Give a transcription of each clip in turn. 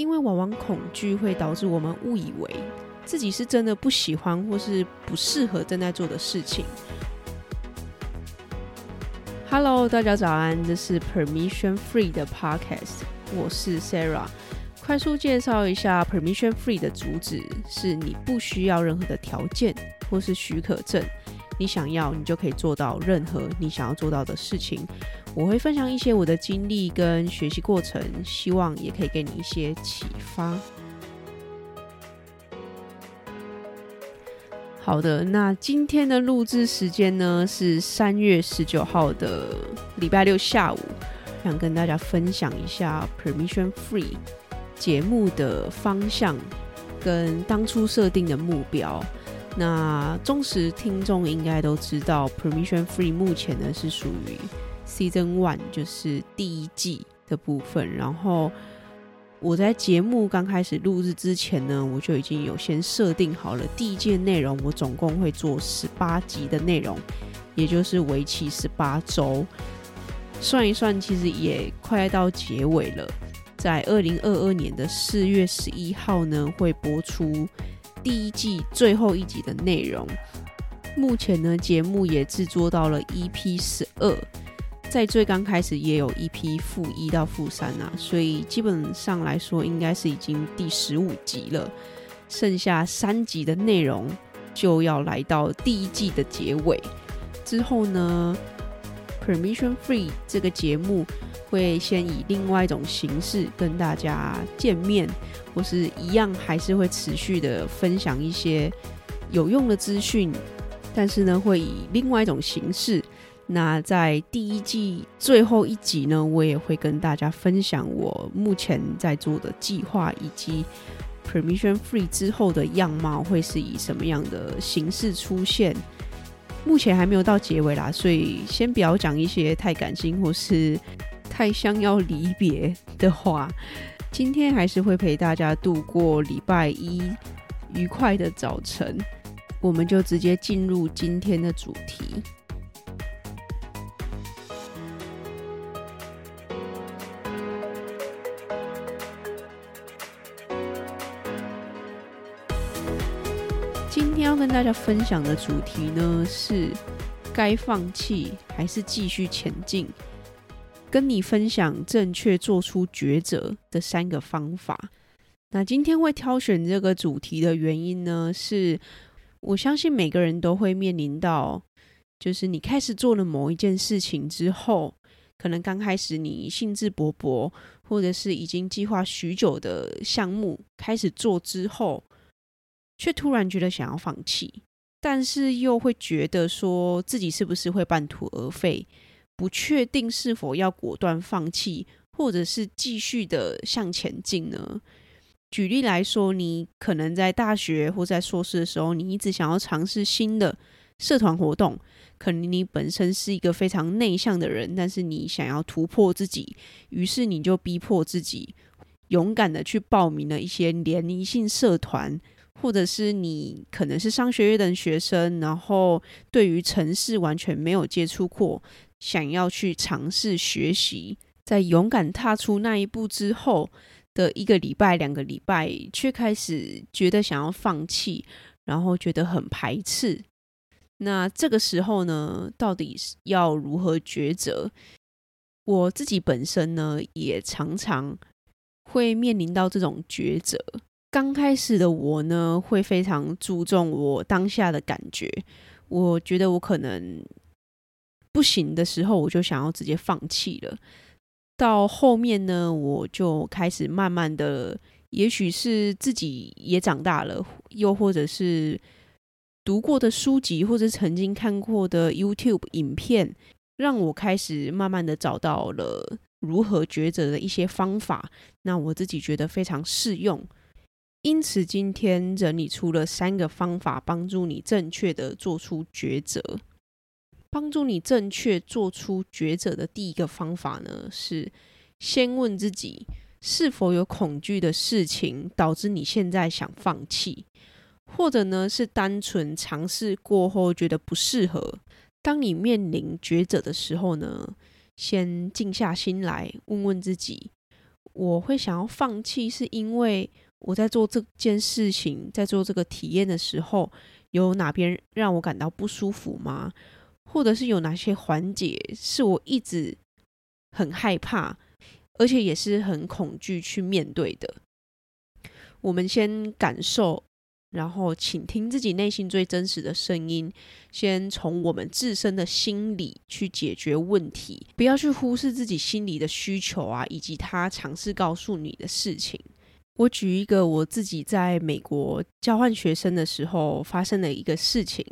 因为往往恐惧会导致我们误以为自己是真的不喜欢或是不适合正在做的事情。Hello，大家早安，这是 Permission Free 的 Podcast，我是 Sarah。快速介绍一下 Permission Free 的主旨：是你不需要任何的条件或是许可证，你想要，你就可以做到任何你想要做到的事情。我会分享一些我的经历跟学习过程，希望也可以给你一些启发。好的，那今天的录制时间呢是三月十九号的礼拜六下午，想跟大家分享一下 Permission Free 节目的方向跟当初设定的目标。那忠实听众应该都知道，Permission Free 目前呢是属于。Season One 就是第一季的部分，然后我在节目刚开始录制之前呢，我就已经有先设定好了第一季内容，我总共会做十八集的内容，也就是为期十八周。算一算，其实也快到结尾了。在二零二二年的四月十一号呢，会播出第一季最后一集的内容。目前呢，节目也制作到了 EP 十二。在最刚开始也有 EP 负一到负三啊，所以基本上来说应该是已经第十五集了，剩下三集的内容就要来到第一季的结尾。之后呢，Permission Free 这个节目会先以另外一种形式跟大家见面，或是一样还是会持续的分享一些有用的资讯，但是呢，会以另外一种形式。那在第一季最后一集呢，我也会跟大家分享我目前在做的计划，以及 Permission Free 之后的样貌会是以什么样的形式出现。目前还没有到结尾啦，所以先不要讲一些太感性或是太想要离别的话。今天还是会陪大家度过礼拜一愉快的早晨。我们就直接进入今天的主题。今天要跟大家分享的主题呢，是该放弃还是继续前进？跟你分享正确做出抉择的三个方法。那今天会挑选这个主题的原因呢，是我相信每个人都会面临到，就是你开始做了某一件事情之后，可能刚开始你兴致勃勃，或者是已经计划许久的项目开始做之后。却突然觉得想要放弃，但是又会觉得说自己是不是会半途而废，不确定是否要果断放弃，或者是继续的向前进呢？举例来说，你可能在大学或在硕士的时候，你一直想要尝试新的社团活动，可能你本身是一个非常内向的人，但是你想要突破自己，于是你就逼迫自己勇敢的去报名了一些联谊性社团。或者是你可能是商学院的学生，然后对于城市完全没有接触过，想要去尝试学习，在勇敢踏出那一步之后的一个礼拜、两个礼拜，却开始觉得想要放弃，然后觉得很排斥。那这个时候呢，到底是要如何抉择？我自己本身呢，也常常会面临到这种抉择。刚开始的我呢，会非常注重我当下的感觉。我觉得我可能不行的时候，我就想要直接放弃了。到后面呢，我就开始慢慢的，也许是自己也长大了，又或者是读过的书籍，或者曾经看过的 YouTube 影片，让我开始慢慢的找到了如何抉择的一些方法。那我自己觉得非常适用。因此，今天整理出了三个方法，帮助你正确的做出抉择。帮助你正确做出抉择的第一个方法呢，是先问自己是否有恐惧的事情导致你现在想放弃，或者呢是单纯尝试过后觉得不适合。当你面临抉择的时候呢，先静下心来，问问自己。我会想要放弃，是因为我在做这件事情，在做这个体验的时候，有哪边让我感到不舒服吗？或者是有哪些环节是我一直很害怕，而且也是很恐惧去面对的？我们先感受。然后，倾听自己内心最真实的声音，先从我们自身的心理去解决问题，不要去忽视自己心里的需求啊，以及他尝试告诉你的事情。我举一个我自己在美国交换学生的时候发生的一个事情，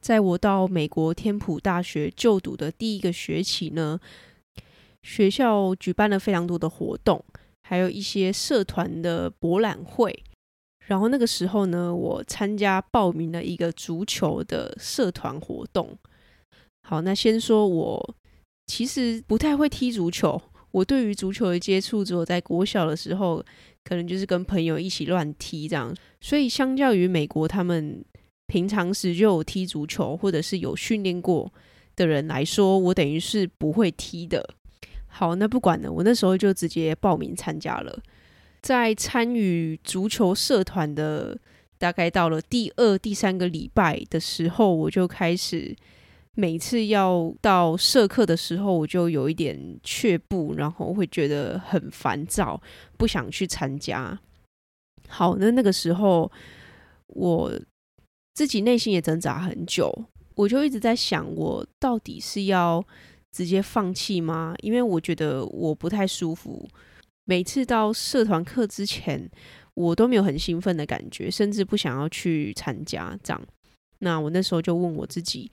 在我到美国天普大学就读的第一个学期呢，学校举办了非常多的活动，还有一些社团的博览会。然后那个时候呢，我参加报名了一个足球的社团活动。好，那先说我其实不太会踢足球，我对于足球的接触只有在国小的时候，可能就是跟朋友一起乱踢这样。所以相较于美国他们平常时就有踢足球或者是有训练过的人来说，我等于是不会踢的。好，那不管了，我那时候就直接报名参加了。在参与足球社团的大概到了第二、第三个礼拜的时候，我就开始每次要到社课的时候，我就有一点却步，然后会觉得很烦躁，不想去参加。好，那那个时候我自己内心也挣扎很久，我就一直在想，我到底是要直接放弃吗？因为我觉得我不太舒服。每次到社团课之前，我都没有很兴奋的感觉，甚至不想要去参加。这样，那我那时候就问我自己：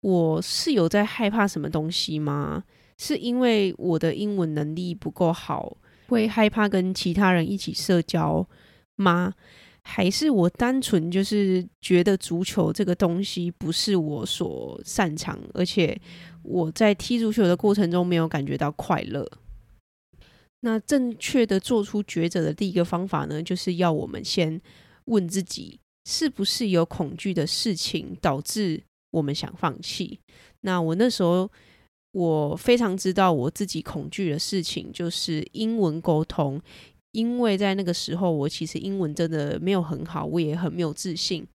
我是有在害怕什么东西吗？是因为我的英文能力不够好，会害怕跟其他人一起社交吗？还是我单纯就是觉得足球这个东西不是我所擅长，而且我在踢足球的过程中没有感觉到快乐？那正确的做出抉择的第一个方法呢，就是要我们先问自己，是不是有恐惧的事情导致我们想放弃？那我那时候我非常知道我自己恐惧的事情就是英文沟通，因为在那个时候我其实英文真的没有很好，我也很没有自信。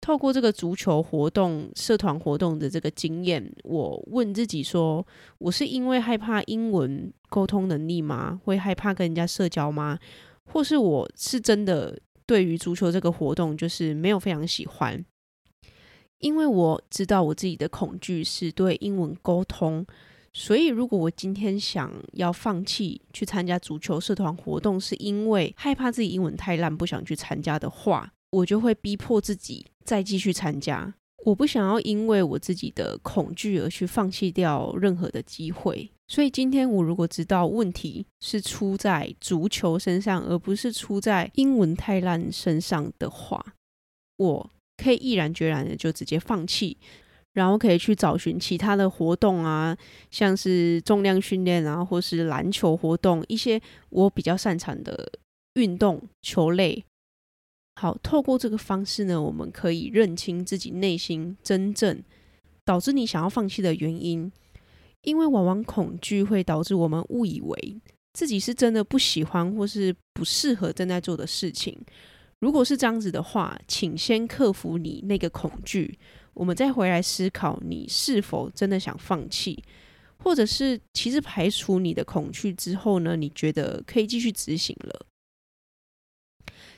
透过这个足球活动、社团活动的这个经验，我问自己说：我是因为害怕英文沟通能力吗？会害怕跟人家社交吗？或是我是真的对于足球这个活动就是没有非常喜欢？因为我知道我自己的恐惧是对英文沟通，所以如果我今天想要放弃去参加足球社团活动，是因为害怕自己英文太烂，不想去参加的话。我就会逼迫自己再继续参加。我不想要因为我自己的恐惧而去放弃掉任何的机会。所以今天我如果知道问题是出在足球身上，而不是出在英文太烂身上的话，我可以毅然决然的就直接放弃，然后可以去找寻其他的活动啊，像是重量训练啊，或是篮球活动，一些我比较擅长的运动球类。好，透过这个方式呢，我们可以认清自己内心真正导致你想要放弃的原因。因为往往恐惧会导致我们误以为自己是真的不喜欢或是不适合正在做的事情。如果是这样子的话，请先克服你那个恐惧，我们再回来思考你是否真的想放弃，或者是其实排除你的恐惧之后呢，你觉得可以继续执行了。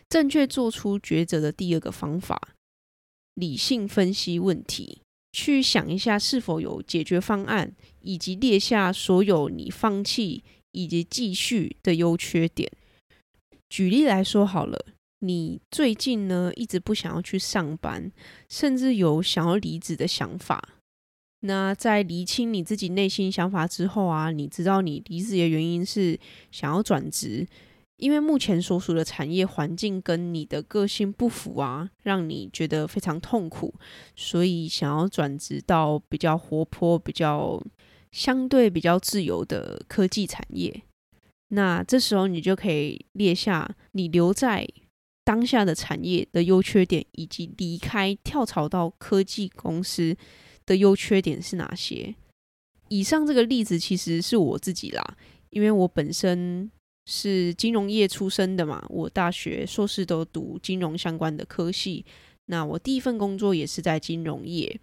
正确做出抉择的第二个方法，理性分析问题，去想一下是否有解决方案，以及列下所有你放弃以及继续的优缺点。举例来说好了，你最近呢一直不想要去上班，甚至有想要离职的想法。那在厘清你自己内心想法之后啊，你知道你离职的原因是想要转职。因为目前所属的产业环境跟你的个性不符啊，让你觉得非常痛苦，所以想要转职到比较活泼、比较相对比较自由的科技产业。那这时候你就可以列下你留在当下的产业的优缺点，以及离开跳槽到科技公司的优缺点是哪些。以上这个例子其实是我自己啦。因为我本身是金融业出身的嘛，我大学硕士都读金融相关的科系，那我第一份工作也是在金融业。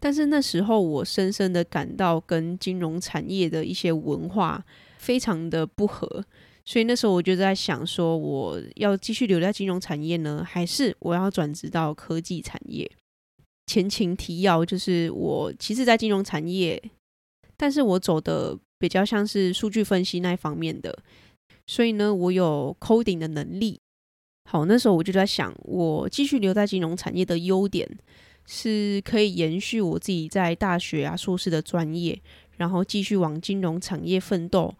但是那时候我深深的感到跟金融产业的一些文化非常的不合，所以那时候我就在想说，我要继续留在金融产业呢，还是我要转职到科技产业？前情提要就是我其实，在金融产业，但是我走的比较像是数据分析那一方面的，所以呢，我有 coding 的能力。好，那时候我就在想，我继续留在金融产业的优点。是可以延续我自己在大学啊、硕士的专业，然后继续往金融产业奋斗，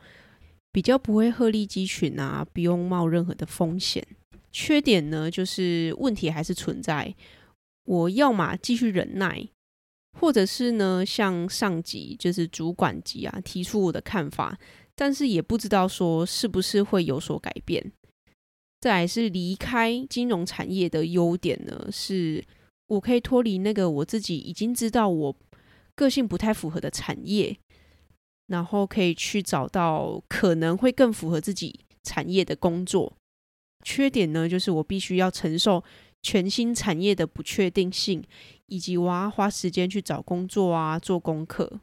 比较不会鹤立鸡群啊，不用冒任何的风险。缺点呢，就是问题还是存在。我要么继续忍耐，或者是呢，向上级就是主管级啊提出我的看法，但是也不知道说是不是会有所改变。再来是离开金融产业的优点呢，是。我可以脱离那个我自己已经知道我个性不太符合的产业，然后可以去找到可能会更符合自己产业的工作。缺点呢，就是我必须要承受全新产业的不确定性，以及我要花时间去找工作啊，做功课。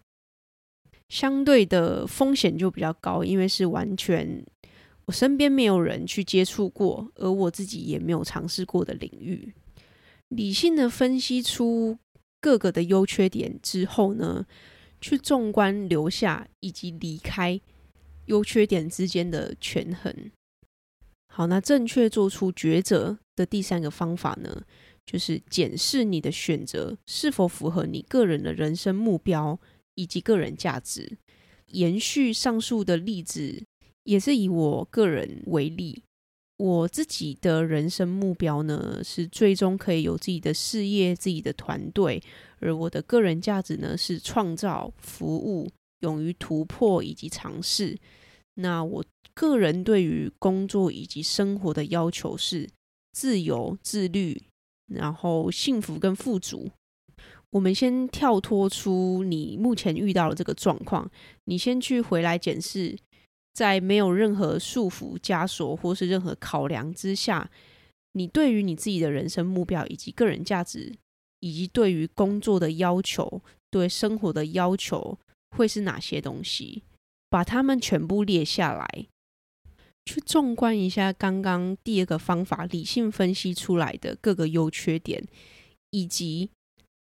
相对的风险就比较高，因为是完全我身边没有人去接触过，而我自己也没有尝试过的领域。理性的分析出各个的优缺点之后呢，去纵观留下以及离开优缺点之间的权衡。好，那正确做出抉择的第三个方法呢，就是检视你的选择是否符合你个人的人生目标以及个人价值。延续上述的例子，也是以我个人为例。我自己的人生目标呢，是最终可以有自己的事业、自己的团队；而我的个人价值呢，是创造、服务、勇于突破以及尝试。那我个人对于工作以及生活的要求是自由、自律，然后幸福跟富足。我们先跳脱出你目前遇到的这个状况，你先去回来检视。在没有任何束缚、枷锁或是任何考量之下，你对于你自己的人生目标以及个人价值，以及对于工作的要求、对生活的要求，会是哪些东西？把它们全部列下来，去纵观一下刚刚第二个方法理性分析出来的各个优缺点，以及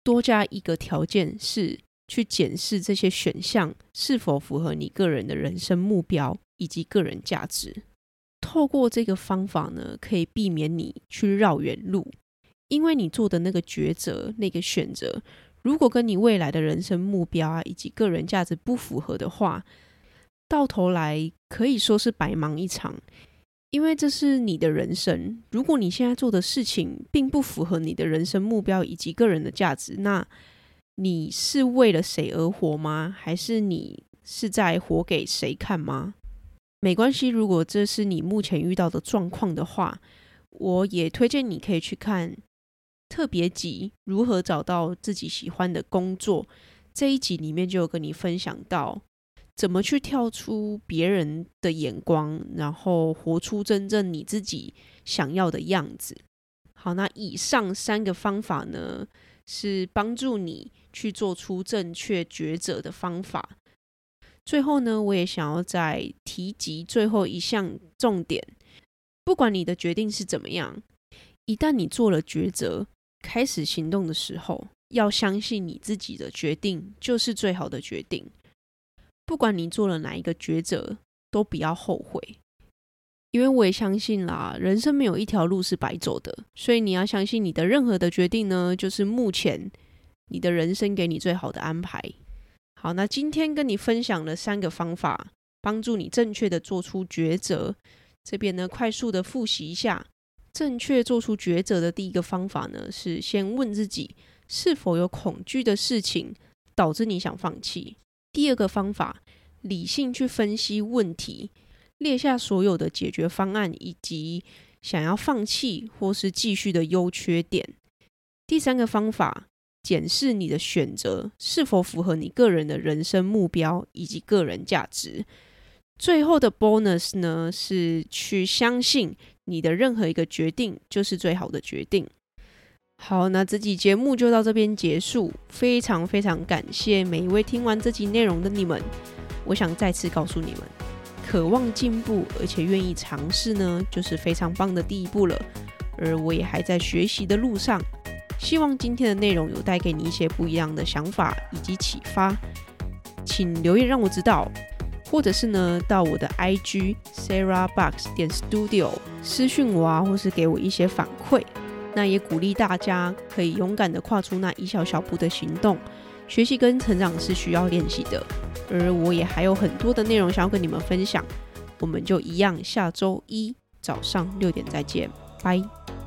多加一个条件是。去检视这些选项是否符合你个人的人生目标以及个人价值。透过这个方法呢，可以避免你去绕远路，因为你做的那个抉择、那个选择，如果跟你未来的人生目标啊以及个人价值不符合的话，到头来可以说是白忙一场。因为这是你的人生，如果你现在做的事情并不符合你的人生目标以及个人的价值，那你是为了谁而活吗？还是你是在活给谁看吗？没关系，如果这是你目前遇到的状况的话，我也推荐你可以去看特别集《如何找到自己喜欢的工作》这一集，里面就有跟你分享到怎么去跳出别人的眼光，然后活出真正你自己想要的样子。好，那以上三个方法呢，是帮助你去做出正确抉择的方法。最后呢，我也想要再提及最后一项重点：不管你的决定是怎么样，一旦你做了抉择，开始行动的时候，要相信你自己的决定就是最好的决定。不管你做了哪一个抉择，都不要后悔。因为我也相信啦，人生没有一条路是白走的，所以你要相信你的任何的决定呢，就是目前你的人生给你最好的安排。好，那今天跟你分享了三个方法，帮助你正确的做出抉择。这边呢，快速的复习一下，正确做出抉择的第一个方法呢，是先问自己是否有恐惧的事情导致你想放弃。第二个方法，理性去分析问题。列下所有的解决方案，以及想要放弃或是继续的优缺点。第三个方法，检视你的选择是否符合你个人的人生目标以及个人价值。最后的 bonus 呢，是去相信你的任何一个决定就是最好的决定。好，那这集节目就到这边结束。非常非常感谢每一位听完这集内容的你们。我想再次告诉你们，渴望进步而且愿意尝试呢，就是非常棒的第一步了。而我也还在学习的路上。希望今天的内容有带给你一些不一样的想法以及启发。请留言让我知道，或者是呢，到我的 IG Sarah Box 点 Studio 私讯我啊，或是给我一些反馈。那也鼓励大家可以勇敢的跨出那一小小步的行动。学习跟成长是需要练习的，而我也还有很多的内容想要跟你们分享。我们就一样，下周一早上六点再见，拜。